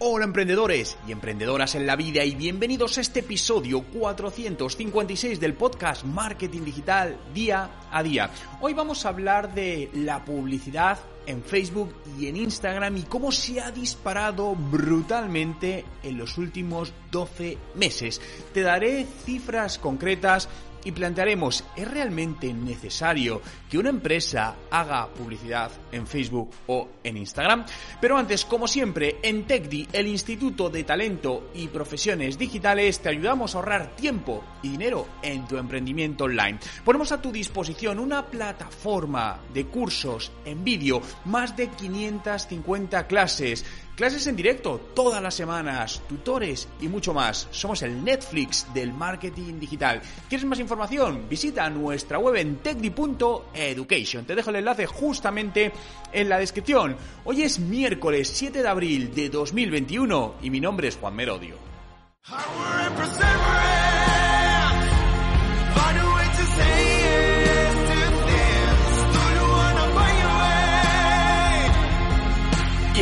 Hola emprendedores y emprendedoras en la vida y bienvenidos a este episodio 456 del podcast Marketing Digital Día a Día. Hoy vamos a hablar de la publicidad en Facebook y en Instagram y cómo se ha disparado brutalmente en los últimos 12 meses. Te daré cifras concretas y plantearemos, ¿es realmente necesario que una empresa haga publicidad en Facebook o en Instagram? Pero antes, como siempre, en TechDi, el Instituto de Talento y Profesiones Digitales, te ayudamos a ahorrar tiempo y dinero en tu emprendimiento online. Ponemos a tu disposición una plataforma de cursos en vídeo, más de 550 clases, Clases en directo todas las semanas, tutores y mucho más. Somos el Netflix del marketing digital. ¿Quieres más información? Visita nuestra web en techdi.education. Te dejo el enlace justamente en la descripción. Hoy es miércoles 7 de abril de 2021 y mi nombre es Juan Merodio.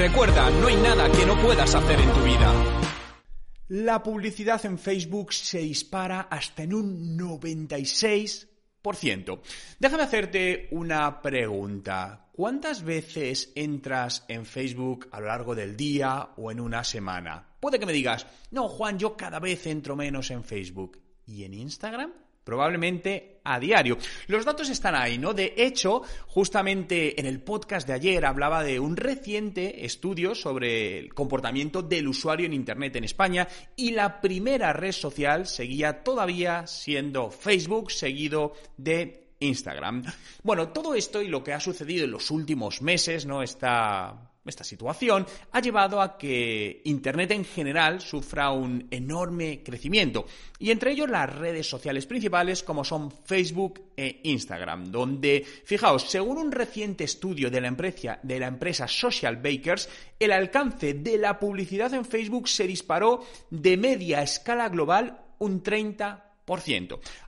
Recuerda, no hay nada que no puedas hacer en tu vida. La publicidad en Facebook se dispara hasta en un 96%. Déjame hacerte una pregunta. ¿Cuántas veces entras en Facebook a lo largo del día o en una semana? Puede que me digas, no, Juan, yo cada vez entro menos en Facebook. ¿Y en Instagram? Probablemente a diario. Los datos están ahí, ¿no? De hecho, justamente en el podcast de ayer hablaba de un reciente estudio sobre el comportamiento del usuario en Internet en España y la primera red social seguía todavía siendo Facebook, seguido de Instagram. Bueno, todo esto y lo que ha sucedido en los últimos meses, ¿no? Está esta situación ha llevado a que Internet en general sufra un enorme crecimiento, y entre ellos las redes sociales principales como son Facebook e Instagram, donde, fijaos, según un reciente estudio de la empresa, de la empresa Social Bakers, el alcance de la publicidad en Facebook se disparó de media escala global un 30%.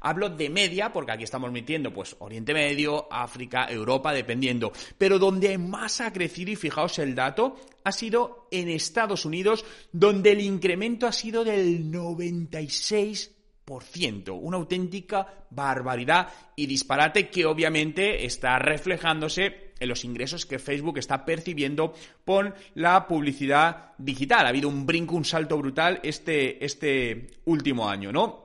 Hablo de media porque aquí estamos metiendo pues Oriente Medio, África, Europa, dependiendo. Pero donde más ha crecido, y fijaos el dato, ha sido en Estados Unidos, donde el incremento ha sido del 96%. Una auténtica barbaridad y disparate que obviamente está reflejándose en los ingresos que Facebook está percibiendo por la publicidad digital. Ha habido un brinco, un salto brutal este, este último año, ¿no?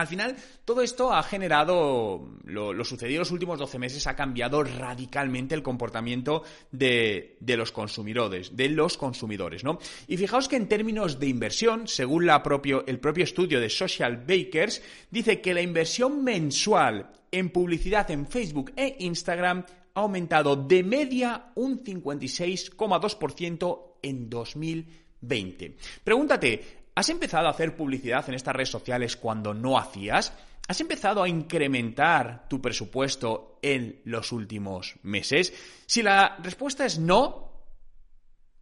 Al final, todo esto ha generado, lo, sucedido en los últimos 12 meses ha cambiado radicalmente el comportamiento de, los consumidores, de los consumidores, ¿no? Y fijaos que en términos de inversión, según el propio estudio de Social Bakers, dice que la inversión mensual en publicidad en Facebook e Instagram ha aumentado de media un 56,2% en 2020. Pregúntate, ¿Has empezado a hacer publicidad en estas redes sociales cuando no hacías? ¿Has empezado a incrementar tu presupuesto en los últimos meses? Si la respuesta es no,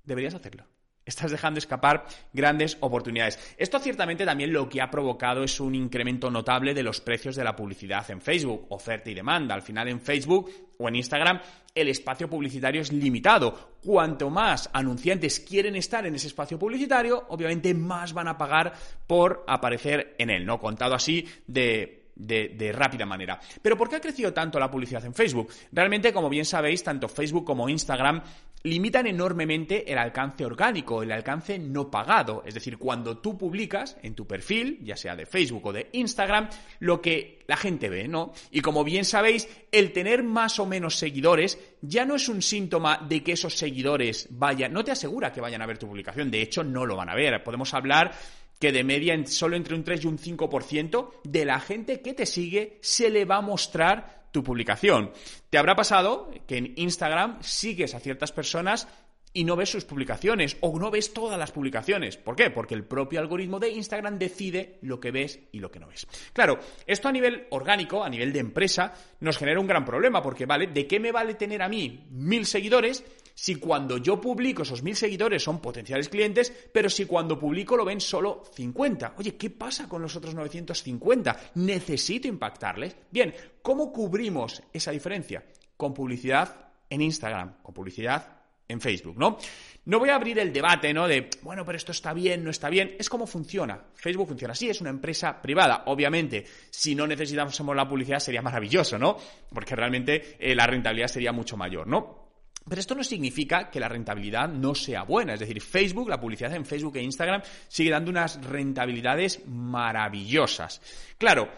deberías hacerlo estás dejando escapar grandes oportunidades. Esto ciertamente también lo que ha provocado es un incremento notable de los precios de la publicidad en Facebook, oferta y demanda. Al final en Facebook o en Instagram el espacio publicitario es limitado. Cuanto más anunciantes quieren estar en ese espacio publicitario, obviamente más van a pagar por aparecer en él, ¿no? Contado así de de, rápida manera. Pero ¿por qué ha crecido tanto la publicidad en Facebook? Realmente, como bien sabéis, tanto Facebook como Instagram limitan enormemente el alcance orgánico, el alcance no pagado. Es decir, cuando tú publicas en tu perfil, ya sea de Facebook o de Instagram, lo que la gente ve, ¿no? Y como bien sabéis, el tener más o menos seguidores ya no es un síntoma de que esos seguidores vayan, no te asegura que vayan a ver tu publicación, de hecho no lo van a ver. Podemos hablar que de media solo entre un 3 y un 5% de la gente que te sigue se le va a mostrar tu publicación. Te habrá pasado que en Instagram sigues a ciertas personas y no ves sus publicaciones o no ves todas las publicaciones. ¿Por qué? Porque el propio algoritmo de Instagram decide lo que ves y lo que no ves. Claro, esto a nivel orgánico, a nivel de empresa, nos genera un gran problema porque, ¿vale? ¿De qué me vale tener a mí mil seguidores si cuando yo publico esos mil seguidores son potenciales clientes, pero si cuando publico lo ven solo 50? Oye, ¿qué pasa con los otros 950? ¿Necesito impactarles? Bien, ¿cómo cubrimos esa diferencia? Con publicidad en Instagram, con publicidad en Facebook, ¿no? No voy a abrir el debate, ¿no? De, bueno, pero esto está bien, no está bien. Es como funciona. Facebook funciona así, es una empresa privada. Obviamente, si no necesitásemos la publicidad sería maravilloso, ¿no? Porque realmente eh, la rentabilidad sería mucho mayor, ¿no? Pero esto no significa que la rentabilidad no sea buena. Es decir, Facebook, la publicidad en Facebook e Instagram sigue dando unas rentabilidades maravillosas. Claro,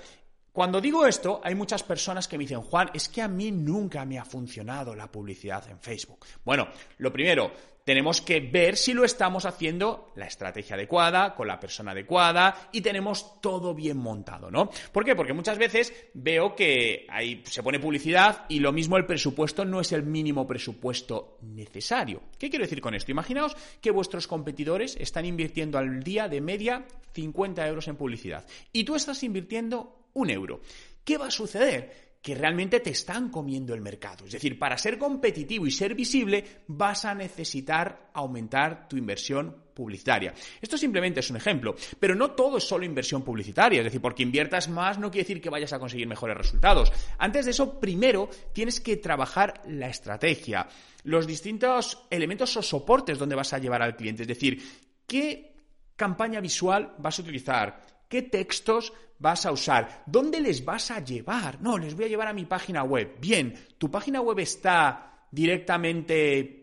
cuando digo esto, hay muchas personas que me dicen, Juan, es que a mí nunca me ha funcionado la publicidad en Facebook. Bueno, lo primero, tenemos que ver si lo estamos haciendo la estrategia adecuada, con la persona adecuada y tenemos todo bien montado, ¿no? ¿Por qué? Porque muchas veces veo que ahí se pone publicidad y lo mismo el presupuesto no es el mínimo presupuesto necesario. ¿Qué quiero decir con esto? Imaginaos que vuestros competidores están invirtiendo al día de media 50 euros en publicidad y tú estás invirtiendo un euro. ¿Qué va a suceder? que realmente te están comiendo el mercado. Es decir, para ser competitivo y ser visible vas a necesitar aumentar tu inversión publicitaria. Esto simplemente es un ejemplo, pero no todo es solo inversión publicitaria, es decir, porque inviertas más no quiere decir que vayas a conseguir mejores resultados. Antes de eso, primero tienes que trabajar la estrategia, los distintos elementos o soportes donde vas a llevar al cliente, es decir, qué campaña visual vas a utilizar, qué textos vas a usar, dónde les vas a llevar. No, les voy a llevar a mi página web. Bien, tu página web está directamente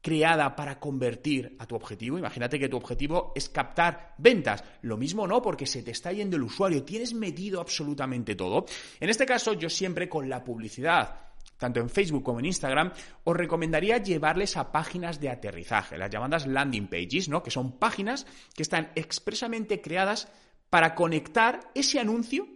creada para convertir a tu objetivo. Imagínate que tu objetivo es captar ventas. Lo mismo no, porque se te está yendo el usuario. Tienes medido absolutamente todo. En este caso, yo siempre con la publicidad tanto en Facebook como en Instagram, os recomendaría llevarles a páginas de aterrizaje, las llamadas landing pages, ¿no? Que son páginas que están expresamente creadas para conectar ese anuncio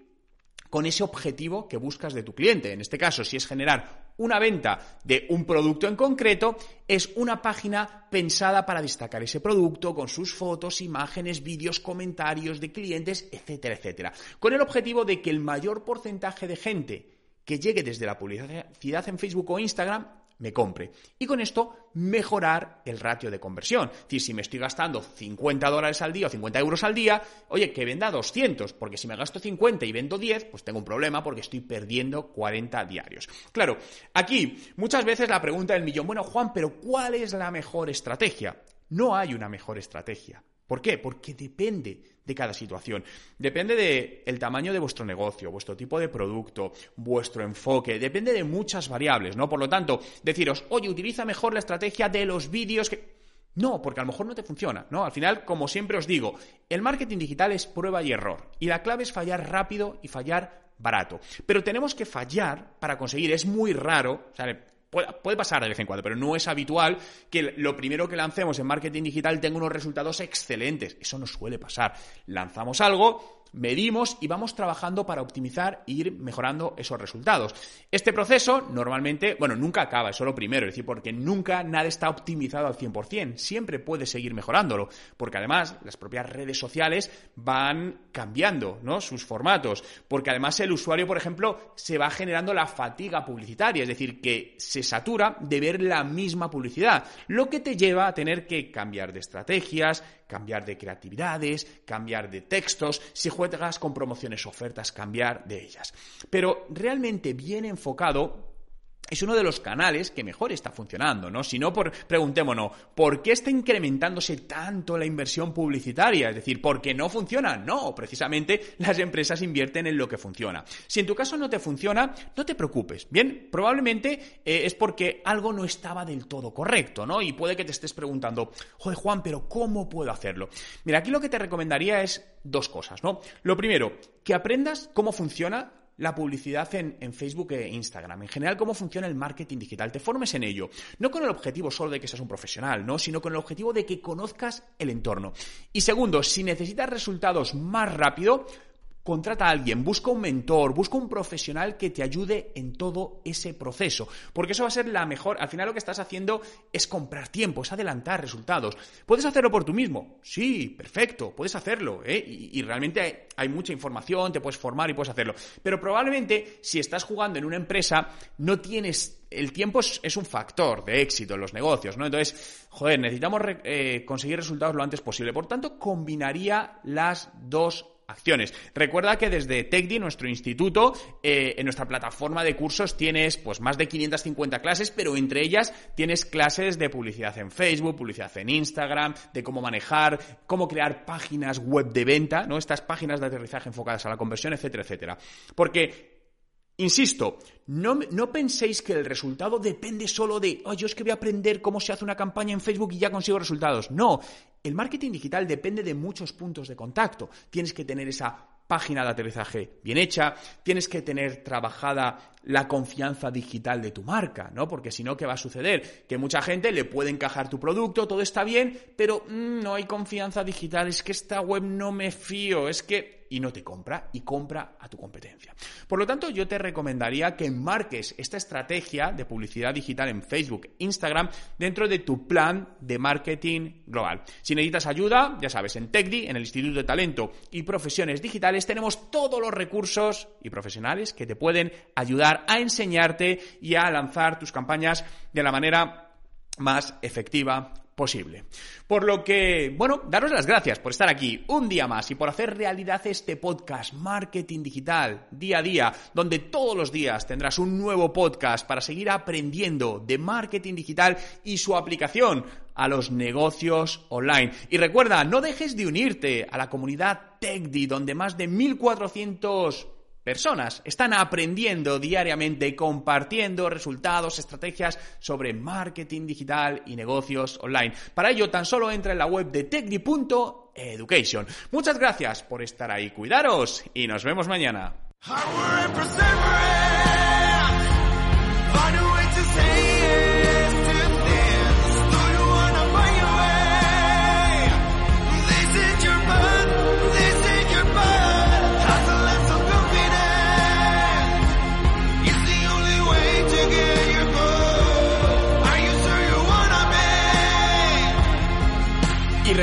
con ese objetivo que buscas de tu cliente. En este caso, si es generar una venta de un producto en concreto, es una página pensada para destacar ese producto con sus fotos, imágenes, vídeos, comentarios de clientes, etcétera, etcétera. Con el objetivo de que el mayor porcentaje de gente que llegue desde la publicidad en Facebook o Instagram me compre. Y con esto mejorar el ratio de conversión. Es decir, si me estoy gastando 50 dólares al día o 50 euros al día, oye, que venda 200, porque si me gasto 50 y vendo 10, pues tengo un problema porque estoy perdiendo 40 diarios. Claro, aquí muchas veces la pregunta del millón, bueno, Juan, pero ¿cuál es la mejor estrategia? No hay una mejor estrategia. ¿Por qué? Porque depende de cada situación. Depende del tamaño de vuestro negocio, vuestro tipo de producto, vuestro enfoque, depende de muchas variables, ¿no? Por lo tanto, deciros, oye, utiliza mejor la estrategia de los vídeos que... No, porque a lo mejor no te funciona, ¿no? Al final, como siempre os digo, el marketing digital es prueba y error. Y la clave es fallar rápido y fallar barato. Pero tenemos que fallar para conseguir, es muy raro, Puede, pasar de vez en cuando, pero no es habitual que lo primero que lancemos en marketing digital tenga unos resultados excelentes. Eso no suele pasar. Lanzamos algo, medimos y vamos trabajando para optimizar e ir mejorando esos resultados. Este proceso normalmente, bueno, nunca acaba, es solo primero, es decir, porque nunca nada está optimizado al 100%, siempre puede seguir mejorándolo, porque además las propias redes sociales van cambiando, ¿no? sus formatos, porque además el usuario, por ejemplo, se va generando la fatiga publicitaria, es decir, que se satura de ver la misma publicidad, lo que te lleva a tener que cambiar de estrategias, cambiar de creatividades, cambiar de textos, si juegas con promociones ofertas, cambiar de ellas. Pero realmente bien enfocado, es uno de los canales que mejor está funcionando, ¿no? Si no, por, preguntémonos, ¿por qué está incrementándose tanto la inversión publicitaria? Es decir, ¿por qué no funciona? No, precisamente las empresas invierten en lo que funciona. Si en tu caso no te funciona, no te preocupes, ¿bien? Probablemente eh, es porque algo no estaba del todo correcto, ¿no? Y puede que te estés preguntando, joder, Juan, pero ¿cómo puedo hacerlo? Mira, aquí lo que te recomendaría es dos cosas, ¿no? Lo primero, que aprendas cómo funciona la publicidad en, Facebook e Instagram, en general cómo funciona el marketing digital, te formes en ello, no con el objetivo solo de que seas un profesional, no, sino con el objetivo de que conozcas el entorno. Y segundo, si necesitas resultados más rápido, contrata a alguien, busca un mentor, busca un profesional que te ayude en todo ese proceso, porque eso va a ser la mejor, al final lo que estás haciendo es comprar tiempo, es adelantar resultados. ¿Puedes hacerlo por tú mismo? Sí, perfecto, puedes hacerlo, ¿eh? y, realmente hay mucha información, te puedes formar y puedes hacerlo, pero probablemente si estás jugando en una empresa no tienes el tiempo es, un factor de éxito en los negocios, ¿no? Entonces, joder, necesitamos eh, conseguir resultados lo antes posible. Por tanto, combinaría las dos acciones. Recuerda que desde TechDi, nuestro instituto, eh, en nuestra plataforma de cursos tienes pues más de 550 clases, pero entre ellas tienes clases de publicidad en Facebook, publicidad en Instagram, de cómo manejar, cómo crear páginas web de venta, ¿no? Estas páginas de aterrizaje enfocadas a la conversión, etcétera, etcétera. Porque Insisto, no, no, penséis que el resultado depende solo de, oh, yo es que voy a aprender cómo se hace una campaña en Facebook y ya consigo resultados. No, el marketing digital depende de muchos puntos de contacto. Tienes que tener esa página de aterrizaje bien hecha, tienes que tener trabajada la confianza digital de tu marca, ¿no? Porque si no, ¿qué va a suceder? Que mucha gente le puede encajar tu producto, todo está bien, pero mm, no hay confianza digital, es que esta web no me fío, es que y no te compra y compra a tu competencia. Por lo tanto, yo te recomendaría que marques esta estrategia de publicidad digital en Facebook, Instagram, dentro de tu plan de marketing global. Si necesitas ayuda, ya sabes, en TechDi, en el Instituto de Talento y Profesiones Digitales, tenemos todos los recursos y profesionales que te pueden ayudar a enseñarte y a lanzar tus campañas de la manera más efectiva posible. Por lo que, bueno, daros las gracias por estar aquí un día más y por hacer realidad este podcast Marketing Digital día a día, donde todos los días tendrás un nuevo podcast para seguir aprendiendo de marketing digital y su aplicación a los negocios online. Y recuerda, no dejes de unirte a la comunidad TechDi, donde más de 1400 personas están aprendiendo diariamente, compartiendo resultados, estrategias sobre marketing digital y negocios online. Para ello, tan solo entra en la web de techdi.education. Muchas gracias por estar ahí, cuidaros y nos vemos mañana.